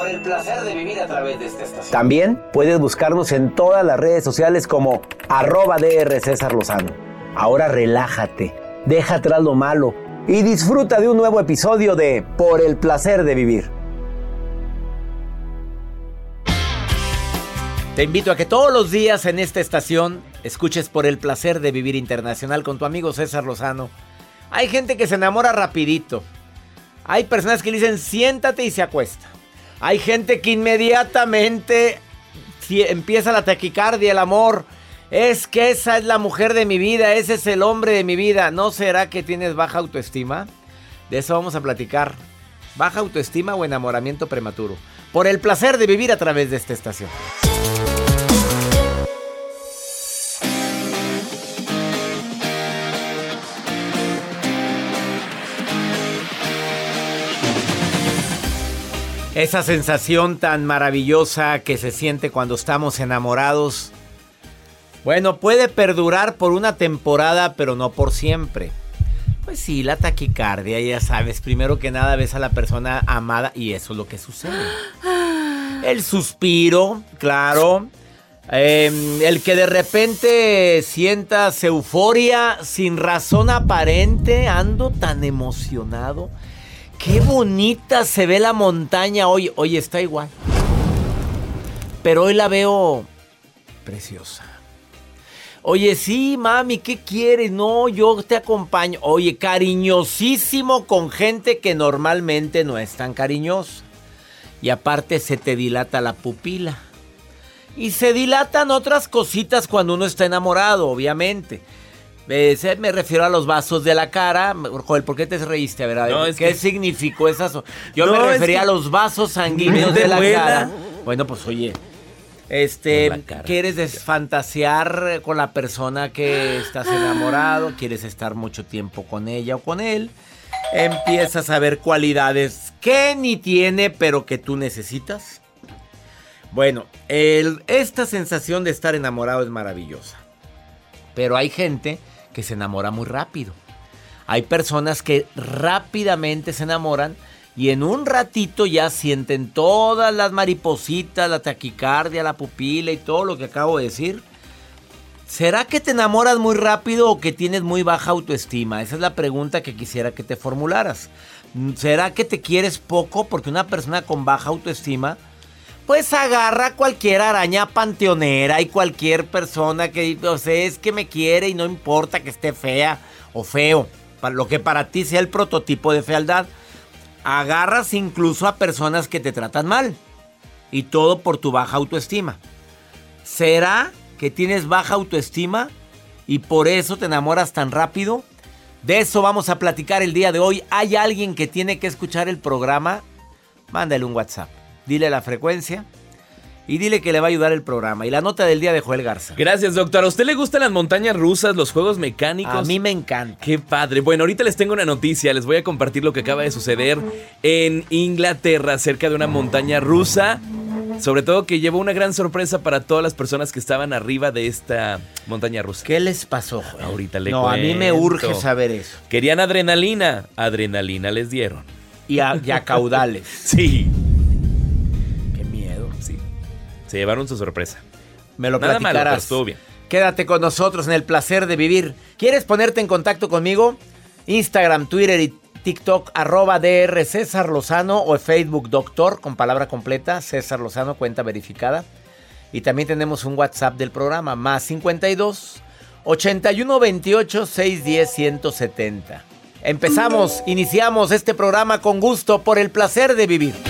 Por el placer de vivir a través de esta estación. También puedes buscarnos en todas las redes sociales como arroba DR César Lozano. Ahora relájate, deja atrás lo malo y disfruta de un nuevo episodio de Por el placer de vivir. Te invito a que todos los días en esta estación escuches por el placer de vivir internacional con tu amigo César Lozano. Hay gente que se enamora rapidito. Hay personas que dicen siéntate y se acuesta. Hay gente que inmediatamente empieza la taquicardia, el amor. Es que esa es la mujer de mi vida, ese es el hombre de mi vida. ¿No será que tienes baja autoestima? De eso vamos a platicar. Baja autoestima o enamoramiento prematuro. Por el placer de vivir a través de esta estación. Esa sensación tan maravillosa que se siente cuando estamos enamorados. Bueno, puede perdurar por una temporada, pero no por siempre. Pues sí, la taquicardia, ya sabes, primero que nada ves a la persona amada y eso es lo que sucede. El suspiro, claro. Em, el que de repente sientas euforia sin razón aparente, ando tan emocionado. Qué bonita se ve la montaña hoy. Hoy está igual. Pero hoy la veo preciosa. Oye, sí, mami, ¿qué quieres? No, yo te acompaño. Oye, cariñosísimo con gente que normalmente no es tan cariñosa. Y aparte se te dilata la pupila. Y se dilatan otras cositas cuando uno está enamorado, obviamente. Me refiero a los vasos de la cara. Joder, ¿por qué te reíste? A ver, ¿qué significó eso? Yo me refería a los vasos sanguíneos de la cara. Bueno, pues oye, este, ¿quieres desfantasear con la persona que estás enamorado? ¿Quieres estar mucho tiempo con ella o con él? Empiezas a ver cualidades que ni tiene, pero que tú necesitas. Bueno, esta sensación de estar enamorado es maravillosa. Pero hay gente que se enamora muy rápido. Hay personas que rápidamente se enamoran y en un ratito ya sienten todas las maripositas, la taquicardia, la pupila y todo lo que acabo de decir. ¿Será que te enamoras muy rápido o que tienes muy baja autoestima? Esa es la pregunta que quisiera que te formularas. ¿Será que te quieres poco porque una persona con baja autoestima pues agarra cualquier araña panteonera y cualquier persona que o sea, es que me quiere y no importa que esté fea o feo, lo que para ti sea el prototipo de fealdad. Agarras incluso a personas que te tratan mal y todo por tu baja autoestima. ¿Será que tienes baja autoestima y por eso te enamoras tan rápido? De eso vamos a platicar el día de hoy. ¿Hay alguien que tiene que escuchar el programa? Mándale un WhatsApp dile la frecuencia y dile que le va a ayudar el programa. Y la nota del día de Joel Garza. Gracias, doctor. ¿A usted le gustan las montañas rusas, los juegos mecánicos? A mí me encanta. Qué padre. Bueno, ahorita les tengo una noticia. Les voy a compartir lo que acaba de suceder en Inglaterra, cerca de una montaña rusa. Sobre todo que llevó una gran sorpresa para todas las personas que estaban arriba de esta montaña rusa. ¿Qué les pasó? Ahorita le No, a mí me urge saber eso. Querían adrenalina. Adrenalina les dieron. Y a, y a caudales. Sí. Se llevaron su sorpresa. Me lo Nada malo, pero platicarás. estuvo bien. Quédate con nosotros en el placer de vivir. ¿Quieres ponerte en contacto conmigo? Instagram, Twitter y TikTok, arroba DR César Lozano o Facebook Doctor con palabra completa, César Lozano, cuenta verificada. Y también tenemos un WhatsApp del programa, más 52 81 28 610 170. Empezamos, iniciamos este programa con gusto por el placer de vivir.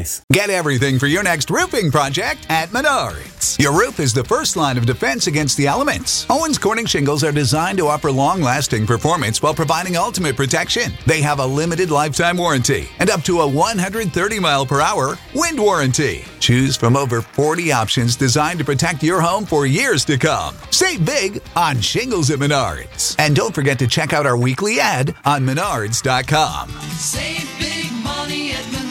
Get everything for your next roofing project at Menards. Your roof is the first line of defense against the elements. Owens Corning shingles are designed to offer long lasting performance while providing ultimate protection. They have a limited lifetime warranty and up to a 130 mile per hour wind warranty. Choose from over 40 options designed to protect your home for years to come. Save big on shingles at Menards. And don't forget to check out our weekly ad on menards.com. Save big money at Menards.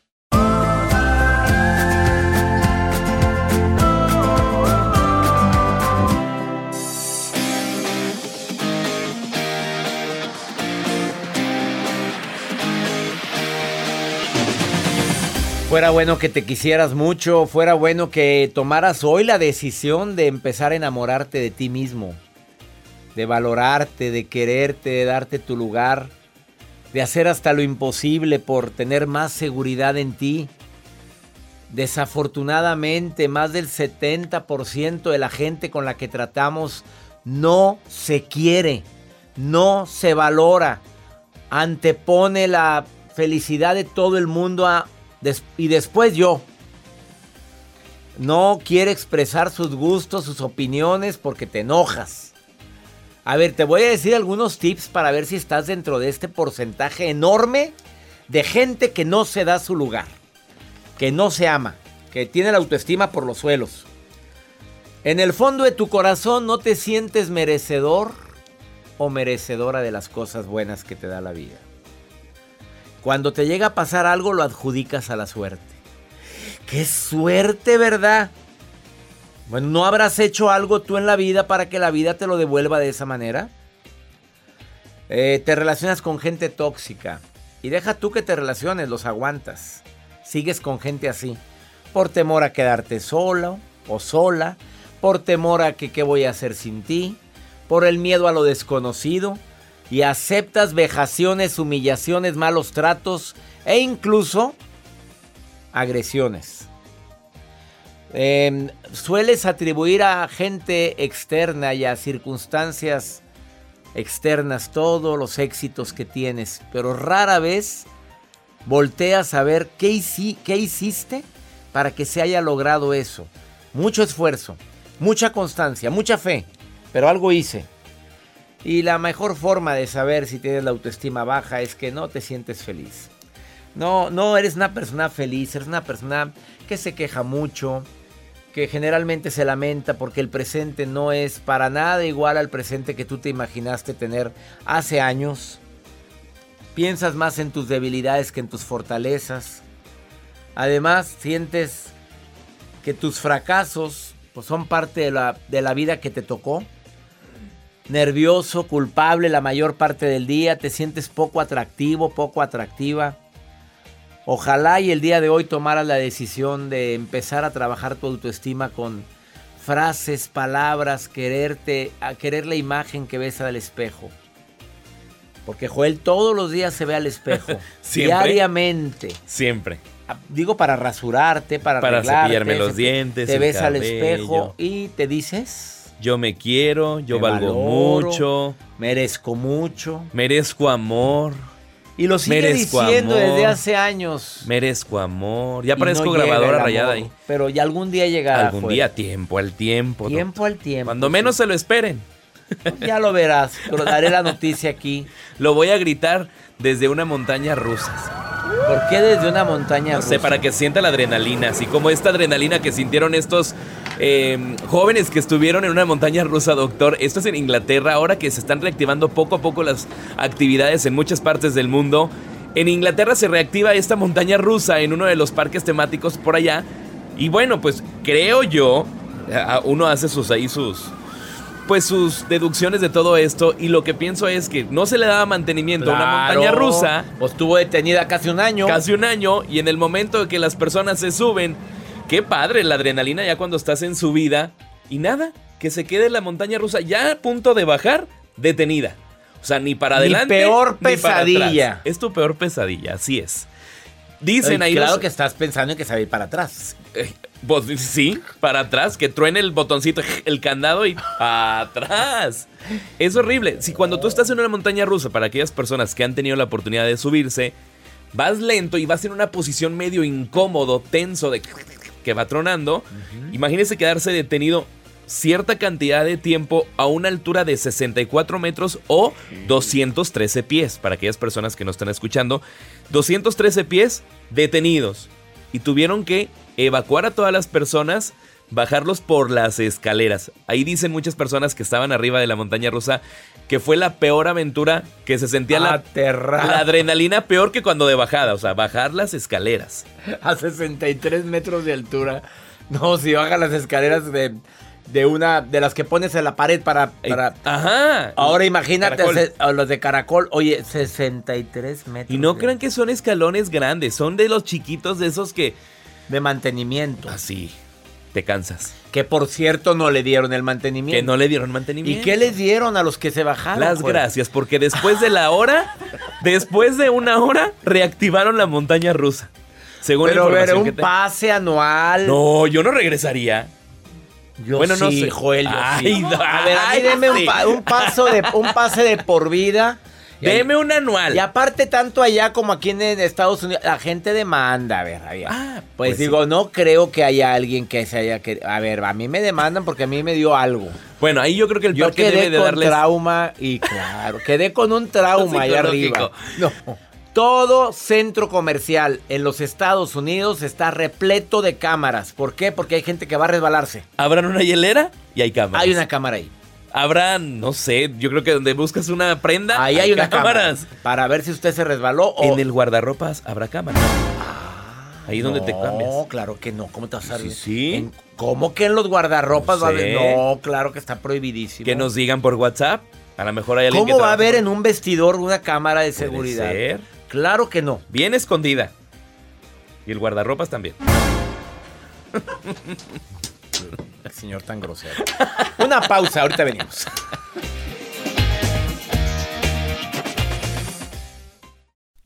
Fuera bueno que te quisieras mucho, fuera bueno que tomaras hoy la decisión de empezar a enamorarte de ti mismo, de valorarte, de quererte, de darte tu lugar, de hacer hasta lo imposible por tener más seguridad en ti. Desafortunadamente, más del 70% de la gente con la que tratamos no se quiere, no se valora, antepone la felicidad de todo el mundo a Y después yo. No quiere expresar sus gustos, sus opiniones porque te enojas. A ver, te voy a decir algunos tips para ver si estás dentro de este porcentaje enorme de gente que no se da su lugar, que no se ama, que tiene la autoestima por los suelos. En el fondo de tu corazón no te sientes merecedor o merecedora de las cosas buenas que te da la vida. Cuando te llega a pasar algo lo adjudicas a la suerte. ¡Qué suerte, verdad! Bueno, ¿no habrás hecho algo tú en la vida para que la vida te lo devuelva de esa manera? Eh, te relacionas con gente tóxica. Y deja tú que te relaciones, los aguantas. Sigues con gente así. Por temor a quedarte solo o sola. Por temor a que qué voy a hacer sin ti. Por el miedo a lo desconocido y aceptas vejaciones, humillaciones, malos tratos e incluso agresiones. Eh, sueles atribuir a gente externa y a circunstancias externas todos los éxitos que tienes, pero rara vez volteas a ver qué hiciste para que se haya logrado eso. Mucho esfuerzo, mucha constancia, mucha fe, pero algo hice. Y la mejor forma de saber si tienes la autoestima baja es que no te sientes feliz. No, no eres una persona feliz, eres una persona que se queja mucho, que generalmente se lamenta porque el presente no es para nada igual al presente que tú te imaginaste tener hace años. Piensas más en tus debilidades que en tus fortalezas. Además, sientes que tus fracasos pues, son parte de la, de la vida que te tocó. Nervioso, culpable la mayor parte del día, te sientes poco atractivo, poco atractiva. Ojalá y el día de hoy tomaras la decisión de empezar a trabajar tu autoestima con frases, palabras, quererte, a querer la imagen que ves al espejo. Porque Joel todos los días se ve al espejo, Siempre. diariamente. Siempre. Ah, Digo para rasurarte, para Para cepillarme los dientes, Te ves al espejo y te dices, Yo me quiero, yo Me valgo valoro. mucho, merezco mucho. merezco amor, Y lo sigue Merezco diciendo amor. desde hace años. merezco amor. Ya parezco no grabadora rayada ahí. Pero ya algún día llegará. Algún día, tiempo al tiempo. Tiempo al tiempo. Cuando menos se lo esperen. Ya lo verás. Pero daré la noticia aquí. Lo voy a gritar desde una montaña rusa. ¿Por qué desde una montaña No sé, rusa? para que sienta la adrenalina, así como esta adrenalina que sintieron estos eh, jóvenes que estuvieron en una montaña rusa, doctor. Esto es en Inglaterra, ahora que se están reactivando poco a poco las actividades en muchas partes del mundo. En Inglaterra se reactiva esta montaña rusa en uno de los parques temáticos por allá. Y bueno, pues creo yo, uno hace sus ahí sus pues sus deducciones de todo esto y lo que pienso es que no se le daba mantenimiento a una montaña rusa Pues estuvo detenida casi un año. casi un año y en el momento que las personas se suben, qué padre la adrenalina ya cuando estás en subida y nada, que se quede la montaña rusa ya a punto de bajar, detenida. O sea, ni para Mi adelante. peor ni para atrás. pesadilla. Es tu peor pesadilla, así es. Dicen Ay, ahí claro los- que estás pensando en que se va a ir para atrás. eh, pues, sí, para atrás, que truene el botoncito, el candado y atrás. Es horrible. Si cuando tú estás en una montaña rusa, para aquellas personas que han tenido la oportunidad de subirse, vas lento y vas en una posición medio incómodo, tenso, de que va tronando, imagínese quedarse detenido cierta cantidad de tiempo a una altura de 64 metros o 213 pies, para aquellas personas que no están escuchando, 213 pies detenidos. Y tuvieron que evacuar a todas las personas, bajarlos por las escaleras. Ahí dicen muchas personas que estaban arriba de la montaña rusa que fue la peor aventura, que se sentía la, Aterrado. la adrenalina peor que cuando de bajada, o sea, bajar las escaleras. A 63 metros de altura. No, si baja las escaleras de, de una de las que pones en la pared para. Eh, para Ajá. ahora imagínate Caracol. se- a los de caracol. Oye, 63 metros. Y no crean que son escalones grandes, son de los chiquitos de esos que De mantenimiento. así te cansas, Que por cierto no le dieron el mantenimiento. que no le dieron ¿Y mantenimiento. qué les dieron a los que se bajaron? Las pues? gracias, porque después de la hora, después de una hora, reactivaron la montaña rusa. Según Pero la ver, información un que te- pase anual. No, yo no regresaría. Yo Bueno, no sé. Joel, yo Ay, sí. no, A ver, ay, deme un, sí. pa- un paso de, un pase de por vida. Deme un anual. Y aparte, tanto allá como aquí en Estados Unidos, la gente demanda, a ver. Ah, pues, pues digo, no creo que haya alguien que se haya que A ver, a mí me demandan porque a mí me dio algo. Bueno, ahí yo creo que el Yo parque quedé debe de con darles. trauma y claro, quedé con un trauma allá arriba. No. Todo centro comercial en los Estados Unidos está repleto de cámaras. ¿Por qué? Porque hay gente que va a resbalarse. Abran una hielera y hay cámaras. Hay una cámara ahí. Habrán, no sé, yo creo que donde buscas una prenda. Ahí hay, una cámaras. cámara. Para ver si usted se resbaló o... En el guardarropas habrá cámaras. Ahí es donde te No, cambias. claro que no. ¿Cómo te vas a Sí, sí. En- ¿Cómo que en los guardarropas No va a haber? No, claro que está prohibidísimo. Que nos digan por WhatsApp. A lo mejor hay alguien que ¿Cómo va a haber en un vestidor una cámara de seguridad? ser. Claro que no. Bien escondida. Y el guardarropas también. Qué señor tan grosero. Una pausa, ahorita venimos.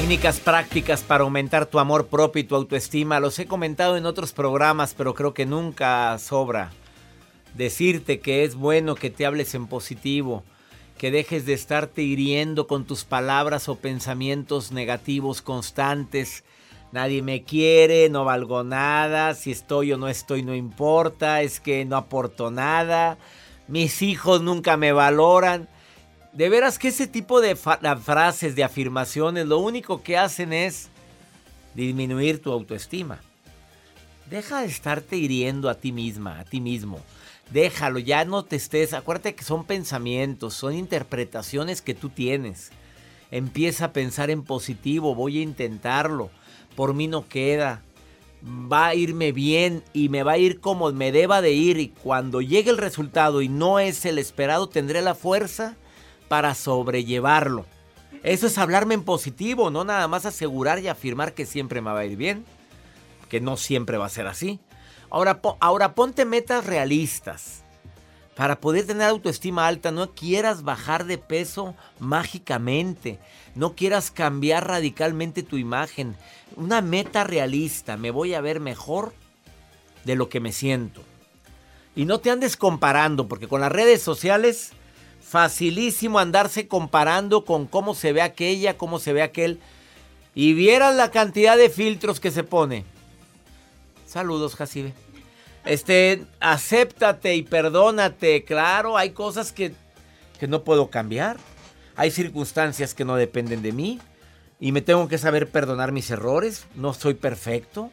Técnicas prácticas para aumentar tu amor propio y tu autoestima. Los he comentado en otros programas, pero creo que nunca sobra decirte que es bueno que te hables en positivo, que dejes de estarte hiriendo con tus palabras o pensamientos negativos constantes. Nadie me quiere, no valgo nada, si estoy o no estoy no importa, es que no aporto nada, mis hijos nunca me valoran. De veras que ese tipo de frases, de afirmaciones, lo único que hacen es disminuir tu autoestima. Deja de estarte hiriendo a ti misma, a ti mismo. Déjalo, ya no te estés. Acuérdate que son pensamientos, son interpretaciones que tú tienes. Empieza a pensar en positivo, voy a intentarlo. Por mí no queda. Va a irme bien y me va a ir como me deba de ir. Y cuando llegue el resultado y no es el esperado, tendré la fuerza para sobrellevarlo. Eso es hablarme en positivo, no nada más asegurar y afirmar que siempre me va a ir bien, que no siempre va a ser así. Ahora, ahora ponte metas realistas. Para poder tener autoestima alta, no quieras bajar de peso mágicamente. No quieras cambiar radicalmente tu imagen. Una meta realista. Me voy a ver mejor de lo que me siento. Y no te andes comparando, porque con las redes sociales, facilísimo andarse comparando con cómo se ve aquella, cómo se ve aquel. Y vieras la cantidad de filtros que se pone. Saludos, Jacibe. Este, acéptate y perdónate. Claro, hay cosas que, que no puedo cambiar. Hay circunstancias que no dependen de mí. Y me tengo que saber perdonar mis errores. No soy perfecto.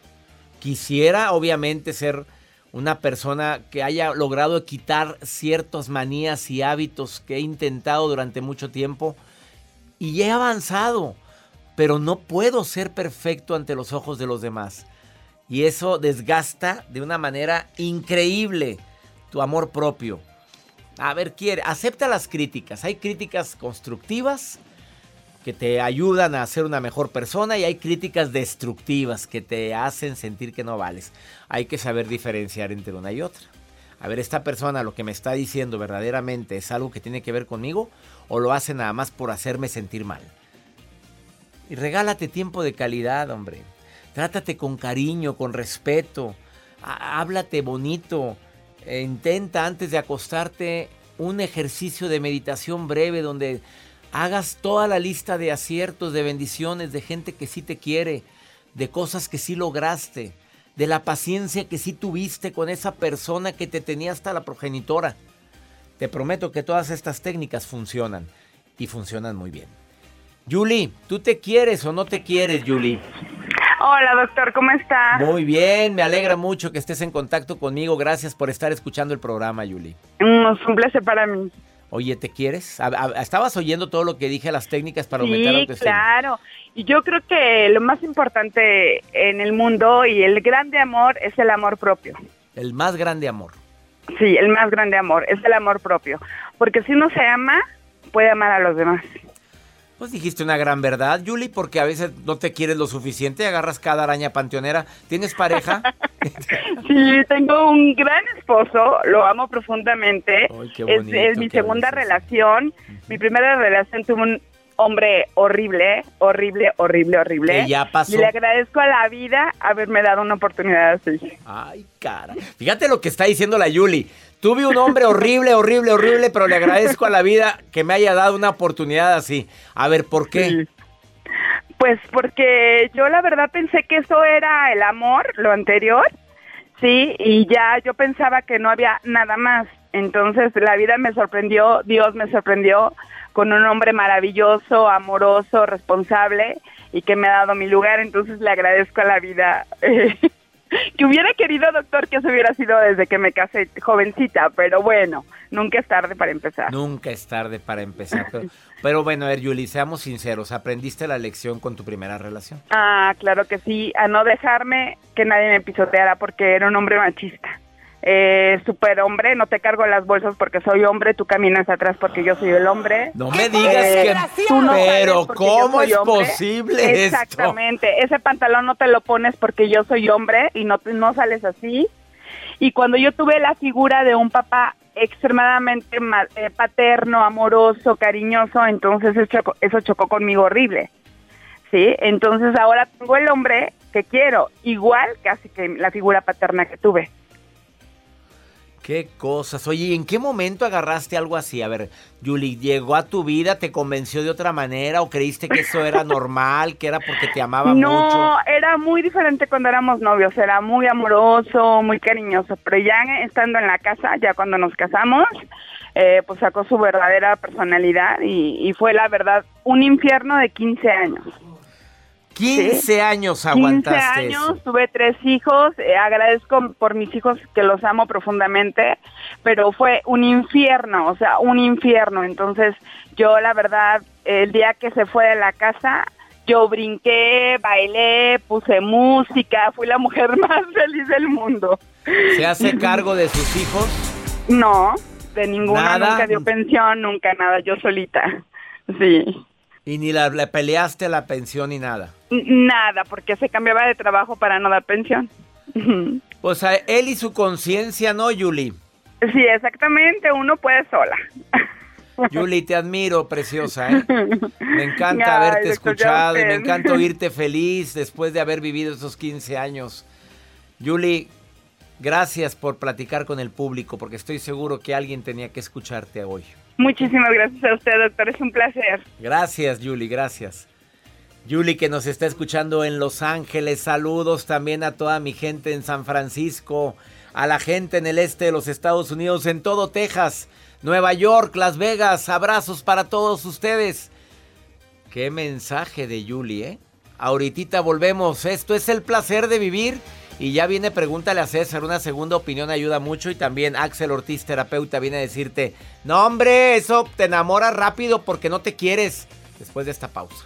Quisiera, obviamente, ser una persona que haya logrado quitar ciertas manías y hábitos que he intentado durante mucho tiempo. Y he avanzado. Pero no puedo ser perfecto ante los ojos de los demás. Y eso desgasta de una manera increíble tu amor propio. A ver, quiere, acepta las críticas. Hay críticas constructivas que te ayudan a ser una mejor persona y hay críticas destructivas que te hacen sentir que no vales. Hay que saber diferenciar entre una y otra. A ver, esta persona lo que me está diciendo verdaderamente es algo que tiene que ver conmigo o lo hace nada más por hacerme sentir mal. Y regálate tiempo de calidad, hombre. Trátate con cariño, con respeto. Há- Háblate bonito. eh, intenta antes de acostarte un ejercicio de meditación breve donde hagas toda la lista de aciertos, de bendiciones, de gente que sí te quiere, de cosas que sí lograste, de la paciencia que sí tuviste con esa persona que te tenía hasta la progenitora. Te prometo que todas estas técnicas funcionan y funcionan muy bien. Julie, ¿tú te quieres o no te quieres, Julie? Hola, doctor, ¿cómo está? Muy bien, me alegra mucho que estés en contacto conmigo. Gracias por estar escuchando el programa, Julie. Mm, es un placer para mí. Oye, ¿te quieres? A- a- ¿Estabas oyendo todo lo que dije, las técnicas para Sí, aumentar la autoestima? claro. Y yo creo que lo más importante en el mundo y el grande amor es el amor propio. El más grande amor. Sí, el más grande amor es el amor propio. Porque si uno se ama, puede amar a los demás. Pues dijiste una gran verdad, Julie, porque a veces no te quieres lo suficiente, agarras cada araña panteonera. ¿Tienes pareja? Sí, tengo un gran esposo, lo amo profundamente. Ay, qué es, bonito es mi segunda relación. Mi primera relación tuvo un hombre horrible, horrible, horrible, horrible. Que ya pasó. Y le agradezco a la vida haberme dado una oportunidad así. Ay, cara. Fíjate lo que está diciendo la Yuli. Tuve un hombre horrible, horrible, horrible, pero le agradezco a la vida que me haya dado una oportunidad así. A ver, ¿por qué? Pues porque yo la verdad pensé que eso era el amor, lo anterior, sí, y ya yo pensaba que no había nada más. Entonces la vida me sorprendió, Dios me sorprendió con un hombre maravilloso, amoroso, responsable y que me ha dado mi lugar. Entonces le agradezco a la vida. que hubiera querido, doctor, que eso hubiera sido desde que me casé jovencita, pero bueno, nunca es tarde para empezar. Nunca es tarde para empezar. Pero, pero bueno, a ver, Yuli, seamos sinceros. ¿Aprendiste la lección con tu primera relación? Ah, claro que sí, a no dejarme que nadie me pisoteara porque era un hombre machista. Eh, super hombre, no te cargo las bolsas porque soy hombre, tú caminas atrás porque yo soy el hombre. No me digas Eh, que... tú no pero ¿cómo es hombre. posible esto? Exactamente, ese pantalón no te lo pones porque yo soy hombre y no, no sales así. Y cuando yo tuve la figura de un papá extremadamente ma- eh, paterno, amoroso, cariñoso, entonces eso chocó, eso chocó conmigo horrible. ¿Sí? Entonces ahora tengo el hombre que quiero, igual casi que la figura paterna que tuve. Qué cosas. Oye, ¿y en qué momento agarraste algo así? A ver, Yuli, ¿llegó a tu vida, te convenció de otra manera o creíste que eso era normal, que era porque te amaba no, mucho? era muy diferente cuando éramos novios, era muy amoroso, muy cariñoso, pero ya estando en la casa, ya cuando nos casamos, eh, pues sacó su verdadera personalidad y, y fue la verdad un infierno de 15 años. 15 años 15 aguantaste años, eso. tuve tres hijos, eh, agradezco por mis hijos que los amo profundamente, pero fue un infierno, o sea, un infierno. Entonces, yo la verdad, el día que se fue de la casa, yo brinqué, bailé, puse música, fui la mujer más feliz del mundo. ¿Se hace cargo de sus hijos? No, de ninguna, ¿Nada? nunca dio pensión, nunca nada, yo solita. Sí. Y ni la, le peleaste la pensión ni nada. Nada, porque se cambiaba de trabajo para no dar pensión. O sea, él y su conciencia, ¿no, Yuli? Sí, exactamente, uno puede sola. Yuli, te admiro, preciosa, ¿eh? Me encanta Ay, haberte escuchado y me encanta oírte feliz después de haber vivido esos 15 años. Yuli, gracias por platicar con el público, porque estoy seguro que alguien tenía que escucharte hoy. Muchísimas gracias a usted, doctor, es un placer. Gracias, Yuli, gracias. Yuli, que nos está escuchando en Los Ángeles, saludos también a toda mi gente en San Francisco, a la gente en el este de los Estados Unidos, en todo Texas, Nueva York, Las Vegas, abrazos para todos ustedes. Qué mensaje de Yuli, ¿eh? Ahorita volvemos, esto es el placer de vivir. Y ya viene, pregúntale a César, una segunda opinión ayuda mucho. Y también Axel Ortiz, terapeuta, viene a decirte, no hombre, eso te enamora rápido porque no te quieres. Después de esta pausa.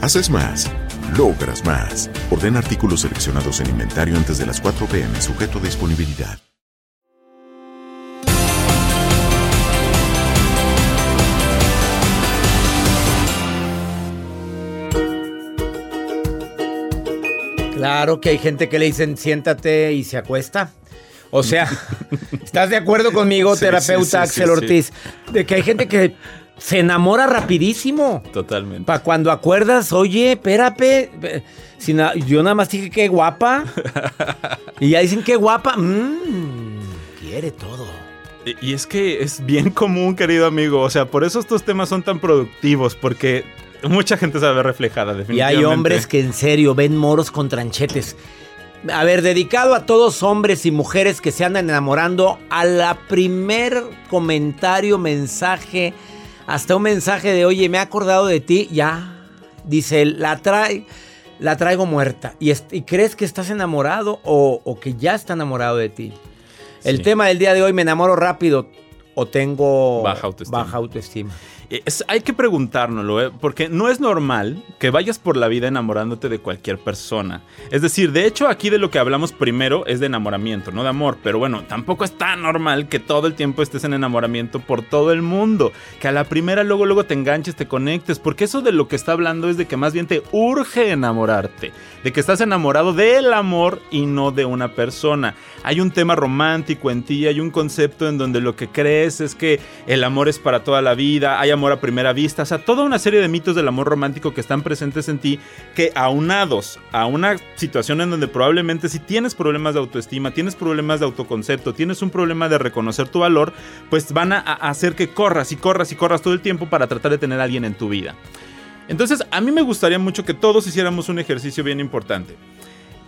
Haces más, logras más. Orden artículos seleccionados en inventario antes de las 4 pm, sujeto a disponibilidad. Claro que hay gente que le dicen siéntate y se acuesta. O sea, ¿estás de acuerdo conmigo, Sí, terapeuta sí, sí, Axel Ortiz? De que hay gente que se enamora rapidísimo. Totalmente. Para cuando acuerdas, oye, espérate, si na- yo nada más dije qué guapa. y ya dicen qué guapa. Mm, quiere todo. Y y es que es bien común, querido amigo. O sea, por eso estos temas son tan productivos, porque mucha gente se ve reflejada, Y definitivamente. hay hombres que en serio ven moros con tranchetes. A ver, dedicado a todos hombres y mujeres que se andan enamorando, a la primer comentario, mensaje, hasta un mensaje de, oye, me he acordado de ti, ya, dice él, la trae, la traigo muerta. ¿Y, y crees que estás enamorado o, o que ya está enamorado de ti? El tema del día de hoy, me enamoro rápido o tengo Baja autoestima. baja autoestima. Hay que preguntárnoslo, ¿eh? porque no es normal que vayas por la vida enamorándote de cualquier persona. Es decir, de hecho aquí de lo que hablamos primero es de enamoramiento, no de amor, pero bueno, tampoco es tan normal que todo el tiempo estés en enamoramiento por todo el mundo, que a la primera luego luego te enganches, te conectes, porque eso de lo que está hablando es de que más bien te urge enamorarte, de que estás enamorado del amor y no de una persona. Hay un tema romántico en ti, hay un concepto en donde lo que crees es que el amor es para toda la vida, hay amor a primera vista, o sea, toda una serie de mitos del amor romántico que están presentes en ti, que aunados a una situación en donde probablemente si tienes problemas de autoestima, tienes problemas de autoconcepto, tienes un problema de reconocer tu valor, pues van a, a hacer que corras y corras y corras todo el tiempo para tratar de tener a alguien en tu vida. Entonces, a mí me gustaría mucho que todos hiciéramos un ejercicio bien importante.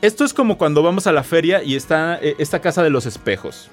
Esto es como cuando vamos a la feria y está eh, esta casa de los espejos.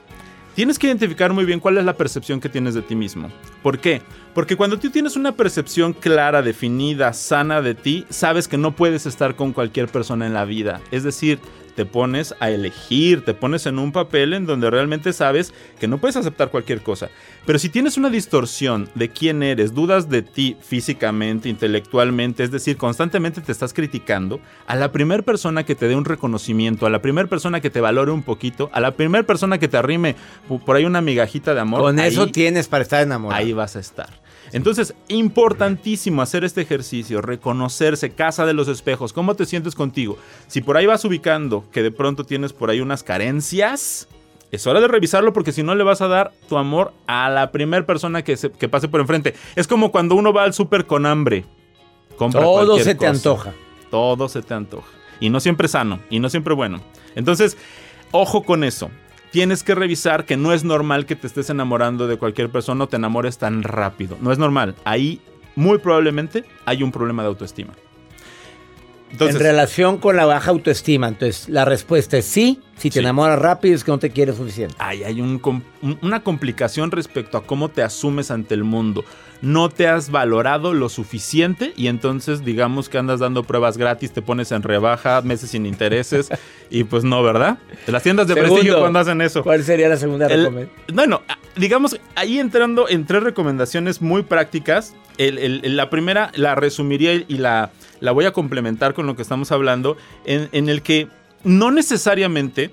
Tienes que identificar muy bien cuál es la percepción que tienes de ti mismo. ¿Por qué? Porque cuando tú tienes una percepción clara, definida, sana de ti, sabes que no puedes estar con cualquier persona en la vida. Es decir, te pones a elegir, te pones en un papel en donde realmente sabes que no puedes aceptar cualquier cosa. Pero si tienes una distorsión de quién eres, dudas de ti físicamente, intelectualmente, es decir, constantemente te estás criticando, a la primera persona que te dé un reconocimiento, a la primera persona que te valore un poquito, a la primera persona que te arrime por ahí una migajita de amor, Con eso tienes para estar enamorado. Ahí vas a estar. Entonces, importantísimo hacer este ejercicio, reconocerse, casa de los espejos, cómo te sientes contigo. Si por ahí vas ubicando que de pronto tienes por ahí unas carencias, es hora de revisarlo porque si no le vas a dar tu amor a la primera persona que, se- que pase por enfrente. Es como cuando uno va al súper con hambre. Compra Todo se te cosa. antoja. Todo se te antoja. Y no siempre sano, y no siempre bueno. Entonces, ojo con eso. Tienes que revisar que no es normal que te estés enamorando de cualquier persona o te enamores tan rápido. No es normal. Ahí, muy probablemente, hay un problema de autoestima. Entonces, en relación con la baja autoestima, entonces la respuesta es sí. Si te Sí. enamoras rápido es que no te quieres suficiente. Ahí hay un una complicación respecto a cómo te asumes ante el mundo. No te has valorado lo suficiente y entonces digamos que andas dando pruebas gratis, te pones en rebaja, meses sin intereses Y pues no, ¿verdad? Las tiendas de Segundo, prestigio cuando hacen eso. ¿Cuál sería la segunda recomendación? bueno, digamos, ahí entrando en tres recomendaciones muy prácticas. La primera la resumiría y la, la voy a complementar con lo que estamos hablando, en, en el que no necesariamente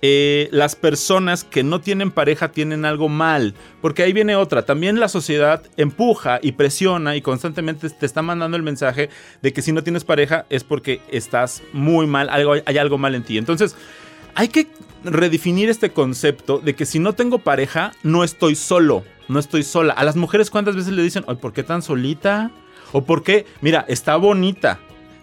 eh, las personas que no tienen pareja tienen algo mal, porque ahí viene otra. También la sociedad empuja y presiona y constantemente te está mandando el mensaje de que si no tienes pareja es porque estás muy mal, algo, hay algo mal en ti. Entonces, hay que redefinir este concepto de que si no tengo pareja, no estoy solo, no estoy sola. A las mujeres cuántas veces le dicen, "Ay, ¿por qué tan solita? O ¿por qué? Mira, está bonita,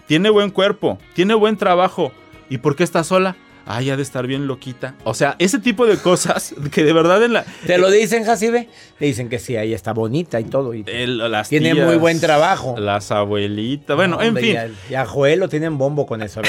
tiene buen cuerpo, tiene buen trabajo. ¿Y por qué está sola? Ay, ha de estar bien loquita. O sea, ese tipo de cosas que de verdad en la... ¿Te lo dicen, Jacibe? Te dicen que sí, ahí está bonita y todo. Y el- las Tiene tías, muy buen trabajo. Las abuelitas. Bueno, en Hombre, fin. Y a, Joel lo tienen bombo con eso.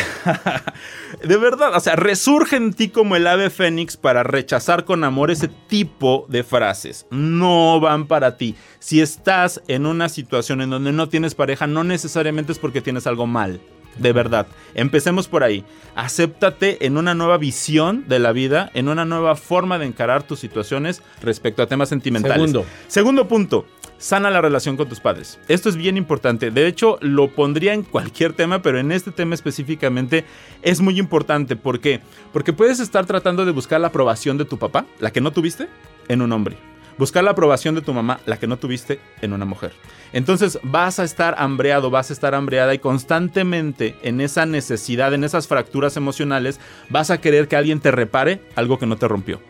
De verdad, o sea, resurge en ti como el ave fénix para rechazar con amor ese tipo de frases. No van para ti. Si estás en una situación en donde no tienes pareja, no necesariamente es porque tienes algo mal. De verdad. Empecemos por ahí. Acéptate en una nueva visión de la vida, en una nueva forma de encarar tus situaciones respecto a temas sentimentales. Segundo. Segundo punto. Sana la relación con tus padres. Esto es bien importante. De hecho, lo pondría en cualquier tema, pero en este tema específicamente es muy importante. ¿Por qué? Porque puedes estar tratando de buscar la aprobación de tu papá, la que no tuviste, en un hombre. Buscar la aprobación de tu mamá, la que no tuviste, en una mujer. Entonces vas a estar hambreado, vas a estar hambreada y constantemente en esa necesidad, en esas fracturas emocionales, vas a querer que alguien te repare algo que no te rompió.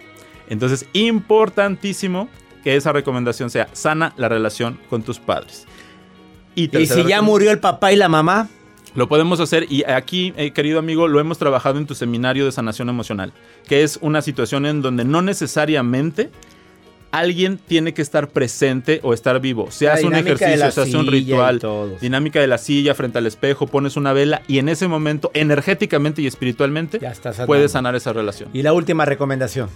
Entonces, importantísimo que esa recomendación sea sana la relación con tus padres. ¿Y si ya murió el papá y la mamá? Lo podemos hacer y aquí, eh, querido amigo, lo hemos trabajado en tu seminario de sanación emocional, que es una situación en donde no necesariamente alguien tiene que estar presente o estar vivo. Se La hace un ejercicio, se hace un ritual, dinámica de la silla frente al espejo, pones una vela y en ese momento, energéticamente y espiritualmente, puedes sanar esa relación. Y la última recomendación.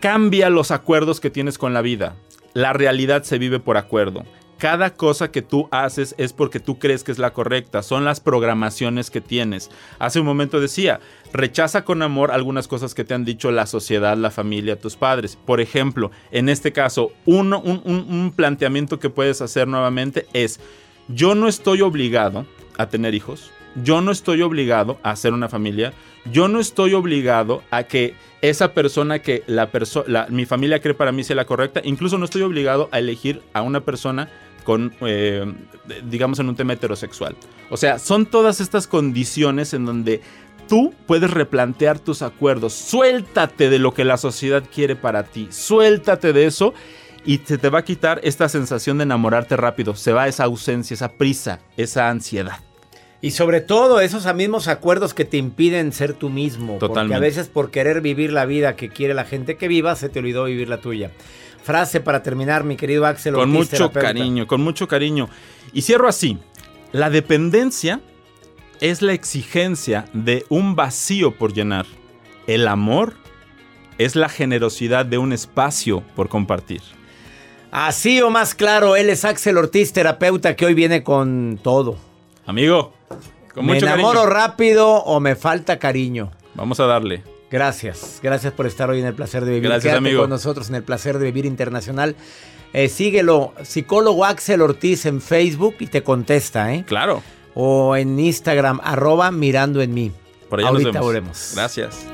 Cambia los acuerdos que tienes con la vida. La realidad se vive por acuerdo. Cada cosa que tú haces es porque tú crees que es la correcta. Son las programaciones que tienes. Hace un momento decía, rechaza con amor algunas cosas que te han dicho la sociedad, la familia, tus padres. Por ejemplo, en este caso, uno- un, un- un planteamiento que puedes hacer nuevamente es, yo no estoy obligado a tener hijos. Yo no estoy obligado a hacer una familia. Yo no estoy obligado a que esa persona que la mi familia cree para mí sea la correcta. Incluso no estoy obligado a elegir a una persona con, eh, digamos, en un tema heterosexual. O sea, son todas estas condiciones en donde tú puedes replantear tus acuerdos. Suéltate de lo que la sociedad quiere para ti. Suéltate de eso y se te va a quitar esta sensación de enamorarte rápido. Se va esa ausencia, esa prisa, esa ansiedad. Y sobre todo esos mismos acuerdos que te impiden ser tú mismo. Porque Totalmente. a veces por querer vivir la vida que quiere la gente que viva, se te olvidó vivir la tuya. Frase para terminar, mi querido Axel. Con Ortiz, mucho terapeuta. cariño, con mucho cariño. Y cierro así. La dependencia es la exigencia de un vacío por llenar. El amor es la generosidad de un espacio por compartir. Así o más claro, él es Axel Ortiz, terapeuta, que hoy viene con todo. Amigo, con ¿Me mucho enamoro cariño. rápido o me falta cariño? Vamos a darle. Gracias, gracias por estar hoy en el placer de vivir. Gracias, Quédate amigo. con nosotros en el placer de vivir internacional. Eh, síguelo, psicólogo Axel Ortiz en Facebook y te contesta, ¿eh? Claro. O en Instagram, arroba mirando en mí. Por allá Ahorita nos vemos. volvemos. Gracias.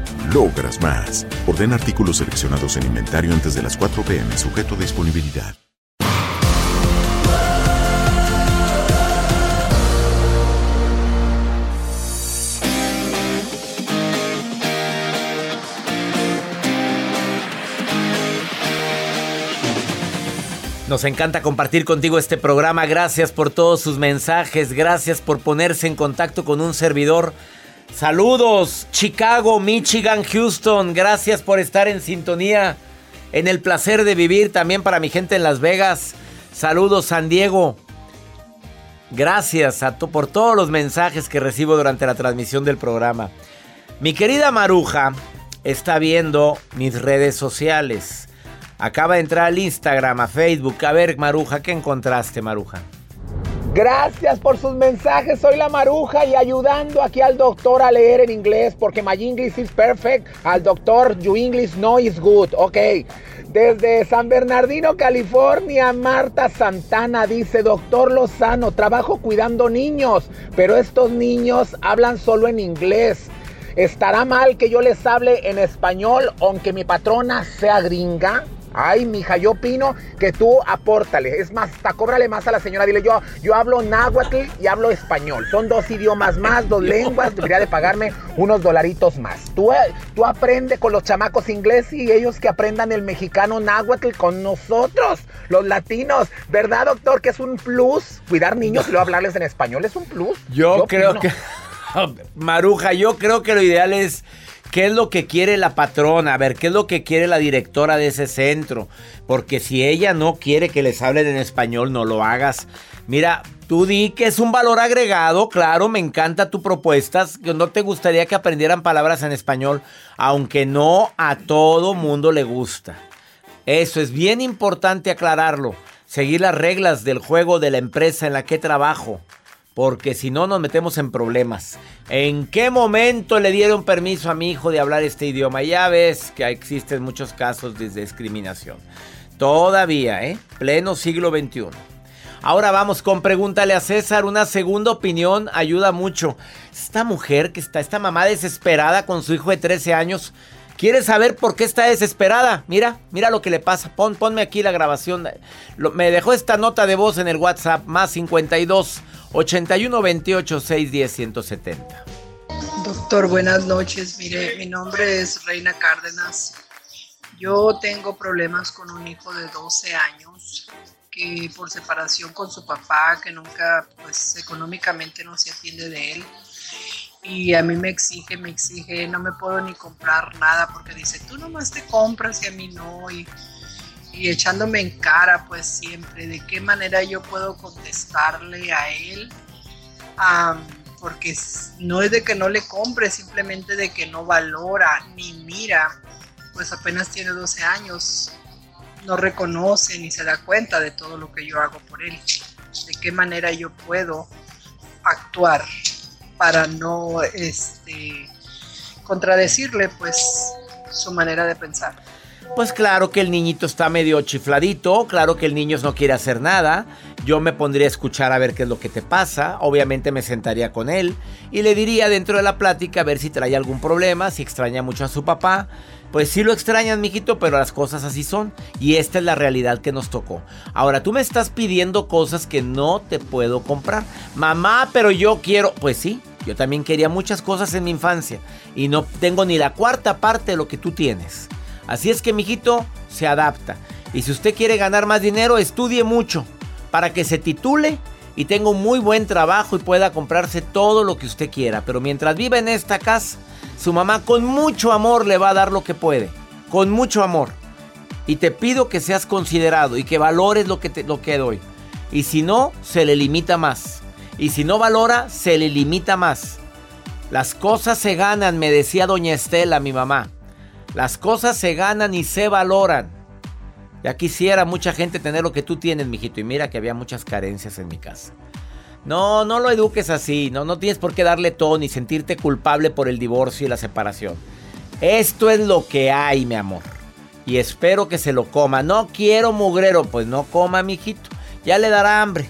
logras más. Orden artículos seleccionados en inventario antes de las 4 pm, sujeto a disponibilidad. Nos encanta compartir contigo este programa. Gracias por todos sus mensajes. Gracias por ponerse en contacto con un servidor. Saludos, Chicago, Michigan, Houston. Gracias por estar en sintonía. En el placer de vivir también para mi gente en Las Vegas. Saludos, San Diego. Gracias a por todos los mensajes que recibo durante la transmisión del programa. Mi querida Maruja está viendo mis redes sociales. Acaba de entrar al Instagram, a Facebook. A ver, Maruja, ¿qué encontraste, Maruja? Gracias por sus mensajes. Soy la Maruja y ayudando aquí al doctor a leer en inglés porque my English is perfect. Al doctor, your English no is good. Ok. Desde San Bernardino, California, Marta Santana dice, doctor Lozano, trabajo cuidando niños, pero estos niños hablan solo en inglés. ¿Estará mal que yo les hable en español aunque mi patrona sea gringa? Ay, mija, yo opino que tú apórtale. Es más, hasta cóbrale más a la señora. Dile, yo, yo hablo náhuatl y hablo español. Son dos idiomas más, dos lenguas. Debería de pagarme unos dolaritos más. Tú, eh, tú aprende con los chamacos inglés y ellos que aprendan el mexicano náhuatl con nosotros, los latinos. ¿Verdad, doctor? Que es un plus. Cuidar niños y luego hablarles en español es un plus. Yo, creo opino. que. Maruja, yo creo que lo ideal es. ¿Qué es lo que quiere la patrona? A ver, ¿qué es lo que quiere la directora de ese centro? Porque si ella no quiere que les hablen en español, no lo hagas. Mira, tú di que es un valor agregado, claro, me encanta tu propuesta. No te gustaría que aprendieran palabras en español, aunque no a todo mundo le gusta. Eso es bien importante aclararlo. Seguir las reglas del juego de la empresa en la que trabajo. Porque si no nos metemos en problemas. ¿En qué momento le dieron permiso a mi hijo de hablar este idioma? Ya ves que existen muchos casos de discriminación. Todavía, ¿eh? Pleno siglo XXI. Ahora vamos con pregúntale a César. Una segunda opinión ayuda mucho. Esta mujer que está, esta mamá desesperada con su hijo de 13 años. ¿Quiere saber por qué está desesperada? Mira, mira lo que le pasa. Pon, ponme aquí la grabación. Me dejó esta nota de voz en el WhatsApp. Más 52 81 28 610 170. Doctor, buenas noches. Mire, mi nombre es Reina Cárdenas. Yo tengo problemas con un hijo de 12 años que por separación con su papá, que nunca, pues económicamente no se atiende de él. Y a mí me exige, me exige, no me puedo ni comprar nada porque dice, tú nomás te compras y a mí no. Y, y echándome en cara, pues siempre, de qué manera yo puedo contestarle a él. Am, porque no es de que no le compre, simplemente de que no valora ni mira, pues apenas tiene 12 años, no reconoce ni se da cuenta de todo lo que yo hago por él. De qué manera yo puedo actuar para no este, contradecirle pues su manera de pensar. Pues claro que el niñito está medio chifladito, claro que el niño no quiere hacer nada. Yo me pondría a escuchar a ver qué es lo que te pasa. Obviamente me sentaría con él y le diría dentro de la plática a ver si trae algún problema, si extraña mucho a su papá. Pues sí lo extrañan, mijito, pero las cosas así son. Y esta es la realidad que nos tocó. Ahora, tú me estás pidiendo cosas que no te puedo comprar. Mamá, pero yo quiero. Pues sí, yo también quería muchas cosas en mi infancia. Y no tengo ni la cuarta parte de lo que tú tienes. Así es que, mijito, se adapta. Y si usted quiere ganar más dinero, estudie mucho. Para que se titule y tenga un muy buen trabajo y pueda comprarse todo lo que usted quiera. Pero mientras viva en esta casa, su mamá con mucho amor le va a dar lo que puede. Con mucho amor. Y te pido que seas considerado y que valores lo que, te, lo que doy. Y si no, se le limita más. Y si no valora, se le limita más. Las cosas se ganan, me decía doña Estela, mi mamá. Las cosas se ganan y se valoran. Ya quisiera mucha gente tener lo que tú tienes, mijito. Y mira que había muchas carencias en mi casa. No, no lo eduques así. No, no tienes por qué darle todo ni sentirte culpable por el divorcio y la separación. Esto es lo que hay, mi amor. Y espero que se lo coma. No quiero mugrero. Pues no coma, mijito. Ya le dará hambre.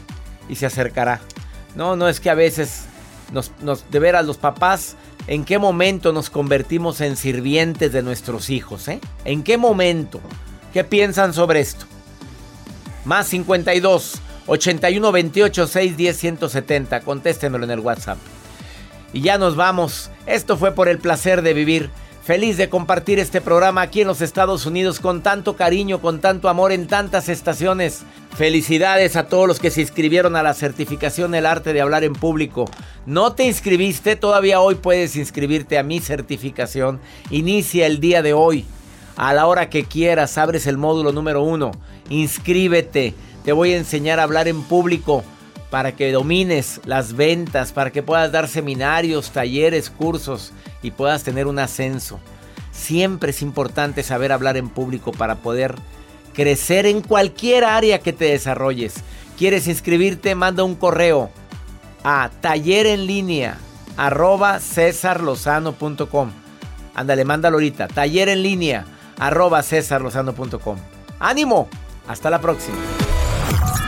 Y se acercará. No, no es que a veces nos, nos de veras los papás ¿En qué momento nos convertimos en sirvientes de nuestros hijos? Eh? ¿En qué momento? ¿Qué piensan sobre esto? Más 52 81 28 6 10 170. Contéstenmelo en el WhatsApp. Y ya nos vamos. Esto fue por el placer de vivir. Feliz de compartir este programa aquí en los Estados Unidos con tanto cariño, con tanto amor en tantas estaciones. Felicidades a todos los que se inscribieron a la certificación El arte de hablar en público. ¿No te inscribiste? Todavía hoy puedes inscribirte a mi certificación. Inicia el día de hoy. A la hora que quieras, abres el módulo número uno. Inscríbete. Te voy a enseñar a hablar en público para que domines las ventas, para que puedas dar seminarios, talleres, cursos y puedas tener un ascenso. Siempre es importante saber hablar en público para poder crecer en cualquier área que te desarrolles. ¿Quieres inscribirte? Manda un correo a taller en línea arroba cesarlozano.com. Ándale, mándalo ahorita. Taller en línea arroba cesarlozano.com. ¡Ánimo! Hasta la próxima.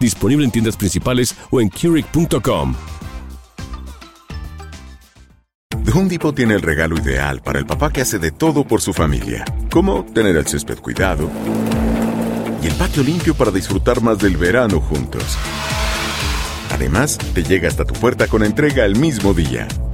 Disponible en tiendas principales o en Keurig.com. Home tiene el regalo ideal para el papá que hace de todo por su familia, como tener el césped cuidado y el patio limpio para disfrutar más del verano juntos. Además, te llega hasta tu puerta con entrega el mismo día.